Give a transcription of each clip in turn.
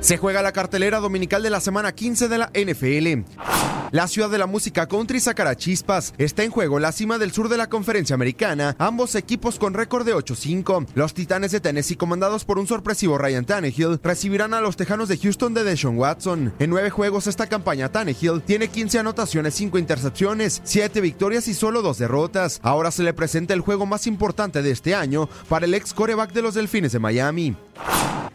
Se juega la cartelera dominical de la semana 15 de la NFL. La ciudad de la música country sacará chispas. Está en juego la cima del sur de la conferencia americana, ambos equipos con récord de 8-5. Los Titanes de Tennessee, comandados por un sorpresivo Ryan Tannehill, recibirán a los Tejanos de Houston de Deshaun Watson. En nueve juegos esta campaña Tannehill tiene 15 anotaciones, 5 intercepciones, 7 victorias y solo 2 derrotas. Ahora se le presenta el juego más importante de este año para el ex coreback de los Delfines de Miami.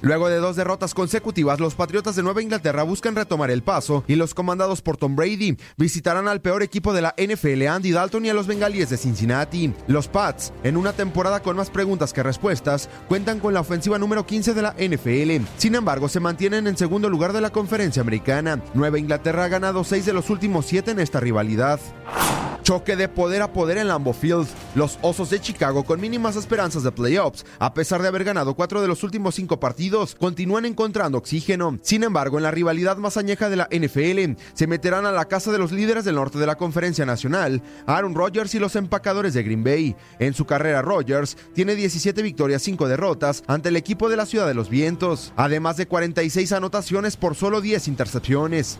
Luego de dos derrotas consecutivas, los Patriotas de Nueva Inglaterra buscan retomar el paso y los comandados por Tom Brady visitarán al peor equipo de la NFL, Andy Dalton y a los Bengalíes de Cincinnati. Los Pats, en una temporada con más preguntas que respuestas, cuentan con la ofensiva número 15 de la NFL. Sin embargo, se mantienen en segundo lugar de la conferencia americana. Nueva Inglaterra ha ganado seis de los últimos siete en esta rivalidad. Choque de poder a poder en Lambeau Field. Los Osos de Chicago, con mínimas esperanzas de playoffs, a pesar de haber ganado cuatro de los últimos cinco partidos, continúan encontrando oxígeno. Sin embargo, en la rivalidad más añeja de la NFL, se meterán a la casa de los líderes del norte de la Conferencia Nacional, Aaron Rodgers y los empacadores de Green Bay. En su carrera, Rodgers tiene 17 victorias, 5 derrotas ante el equipo de la Ciudad de los Vientos, además de 46 anotaciones por solo 10 intercepciones.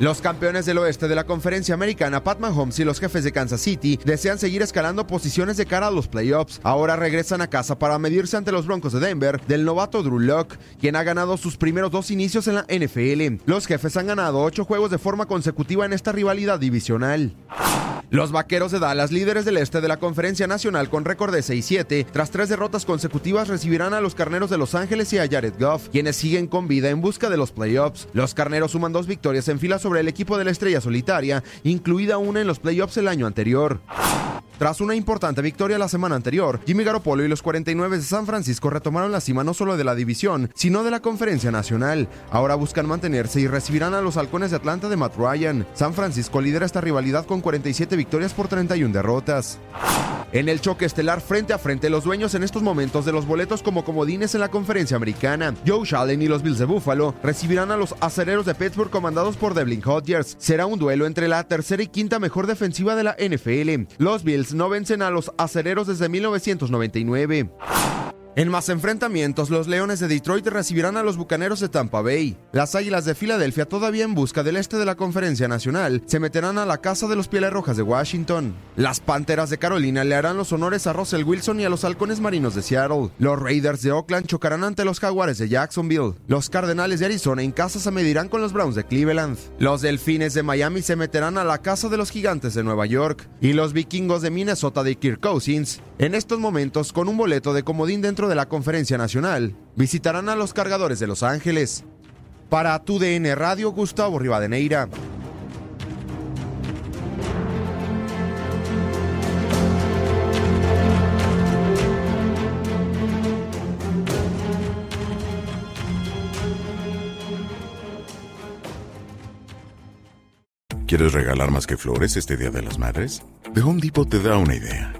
Los campeones del oeste de la Conferencia Americana, Pat Mahomes y los jefes de Kansas City desean seguir escalando posiciones de cara a los playoffs. Ahora regresan a casa para medirse ante los Broncos de Denver del novato Drew Locke, quien ha ganado sus primeros dos inicios en la NFL. Los jefes han ganado ocho juegos de forma consecutiva en esta rivalidad divisional. Los vaqueros de Dallas, líderes del este de la Conferencia Nacional con récord de 6-7, tras tres derrotas consecutivas recibirán a los carneros de Los Ángeles y a Jared Goff, quienes siguen con vida en busca de los playoffs. Los carneros suman dos victorias en fila sobre el equipo de la estrella solitaria, incluida una en los playoffs el año anterior. Tras una importante victoria la semana anterior, Jimmy Garoppolo y los 49 de San Francisco retomaron la cima no solo de la división, sino de la conferencia nacional. Ahora buscan mantenerse y recibirán a los halcones de Atlanta de Matt Ryan. San Francisco lidera esta rivalidad con 47 victorias por 31 derrotas. En el choque estelar frente a frente, los dueños en estos momentos de los boletos como comodines en la conferencia americana, Joe Shallen y los Bills de Buffalo, recibirán a los acereros de Pittsburgh comandados por Devlin Hodgers. Será un duelo entre la tercera y quinta mejor defensiva de la NFL. Los Bills no vencen a los acereros desde 1999. En más enfrentamientos, los Leones de Detroit recibirán a los Bucaneros de Tampa Bay. Las Águilas de Filadelfia, todavía en busca del este de la Conferencia Nacional, se meterán a la casa de los Pieles Rojas de Washington. Las Panteras de Carolina le harán los honores a Russell Wilson y a los Halcones Marinos de Seattle. Los Raiders de Oakland chocarán ante los Jaguares de Jacksonville. Los Cardenales de Arizona en casa se medirán con los Browns de Cleveland. Los Delfines de Miami se meterán a la casa de los Gigantes de Nueva York. Y los Vikingos de Minnesota de Kirk Cousins, en estos momentos con un boleto de comodín dentro de la Conferencia Nacional, visitarán a los cargadores de Los Ángeles. Para tu DN Radio, Gustavo Rivadeneira. ¿Quieres regalar más que flores este Día de las Madres? The Home Depot te da una idea.